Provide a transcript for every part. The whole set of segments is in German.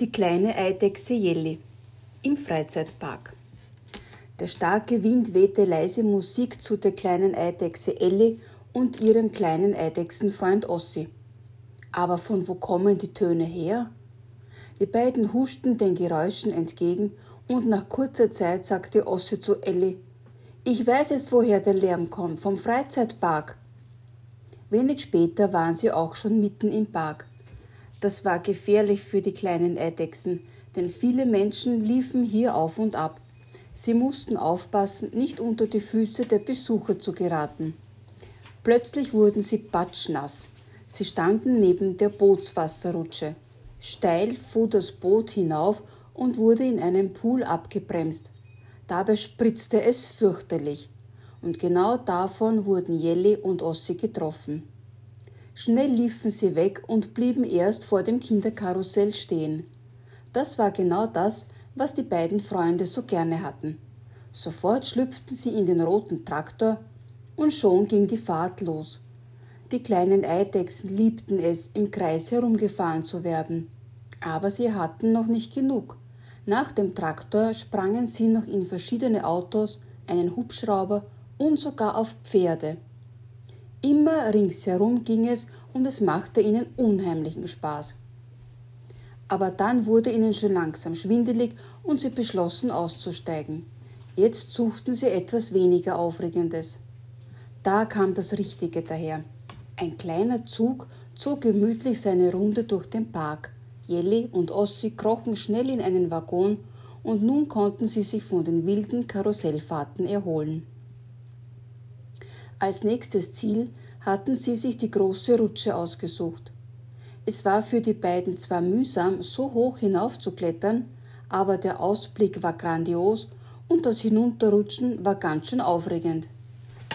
Die kleine Eidechse Jelly im Freizeitpark. Der starke Wind wehte leise Musik zu der kleinen Eidechse Elli und ihrem kleinen Eidechsenfreund Ossi. Aber von wo kommen die Töne her? Die beiden huschten den Geräuschen entgegen und nach kurzer Zeit sagte Ossi zu Elli, ich weiß jetzt, woher der Lärm kommt, vom Freizeitpark. Wenig später waren sie auch schon mitten im Park. Das war gefährlich für die kleinen Eidechsen, denn viele Menschen liefen hier auf und ab. Sie mussten aufpassen, nicht unter die Füße der Besucher zu geraten. Plötzlich wurden sie patschnass. Sie standen neben der Bootswasserrutsche. Steil fuhr das Boot hinauf und wurde in einem Pool abgebremst. Dabei spritzte es fürchterlich. Und genau davon wurden Jelly und Ossi getroffen. Schnell liefen sie weg und blieben erst vor dem Kinderkarussell stehen. Das war genau das, was die beiden Freunde so gerne hatten. Sofort schlüpften sie in den roten Traktor und schon ging die Fahrt los. Die kleinen Eidechsen liebten es, im Kreis herumgefahren zu werden. Aber sie hatten noch nicht genug. Nach dem Traktor sprangen sie noch in verschiedene Autos, einen Hubschrauber und sogar auf Pferde. Immer ringsherum ging es und es machte ihnen unheimlichen Spaß. Aber dann wurde ihnen schon langsam schwindelig und sie beschlossen auszusteigen. Jetzt suchten sie etwas weniger Aufregendes. Da kam das Richtige daher. Ein kleiner Zug zog gemütlich seine Runde durch den Park. Jelly und Ossi krochen schnell in einen Waggon und nun konnten sie sich von den wilden Karussellfahrten erholen. Als nächstes Ziel hatten sie sich die große Rutsche ausgesucht. Es war für die beiden zwar mühsam, so hoch hinaufzuklettern, aber der Ausblick war grandios und das Hinunterrutschen war ganz schön aufregend.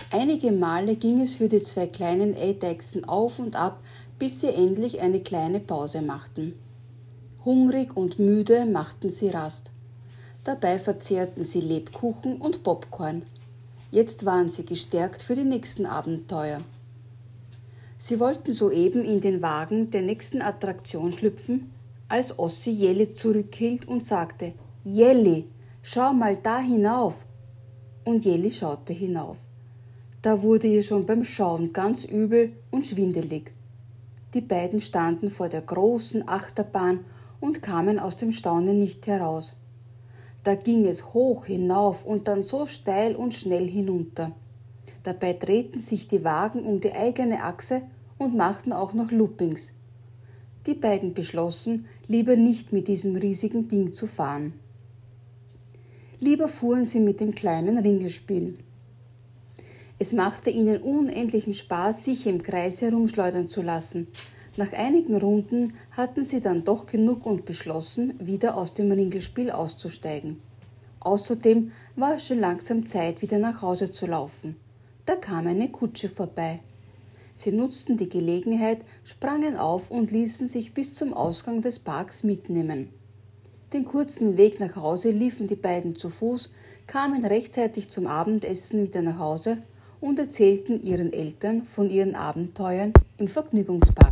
Einige Male ging es für die zwei kleinen Eidechsen auf und ab, bis sie endlich eine kleine Pause machten. Hungrig und müde machten sie Rast. Dabei verzehrten sie Lebkuchen und Popcorn. Jetzt waren sie gestärkt für die nächsten Abenteuer. Sie wollten soeben in den Wagen der nächsten Attraktion schlüpfen, als Ossi Jelly zurückhielt und sagte: Jelly, schau mal da hinauf. Und Jelly schaute hinauf. Da wurde ihr schon beim Schauen ganz übel und schwindelig. Die beiden standen vor der großen Achterbahn und kamen aus dem Staunen nicht heraus. Da ging es hoch hinauf und dann so steil und schnell hinunter. Dabei drehten sich die Wagen um die eigene Achse und machten auch noch Loopings. Die beiden beschlossen, lieber nicht mit diesem riesigen Ding zu fahren. Lieber fuhren sie mit dem kleinen Ringelspiel. Es machte ihnen unendlichen Spaß, sich im Kreis herumschleudern zu lassen. Nach einigen Runden hatten sie dann doch genug und beschlossen, wieder aus dem Ringelspiel auszusteigen. Außerdem war es schon langsam Zeit, wieder nach Hause zu laufen. Da kam eine Kutsche vorbei. Sie nutzten die Gelegenheit, sprangen auf und ließen sich bis zum Ausgang des Parks mitnehmen. Den kurzen Weg nach Hause liefen die beiden zu Fuß, kamen rechtzeitig zum Abendessen wieder nach Hause und erzählten ihren Eltern von ihren Abenteuern im Vergnügungspark.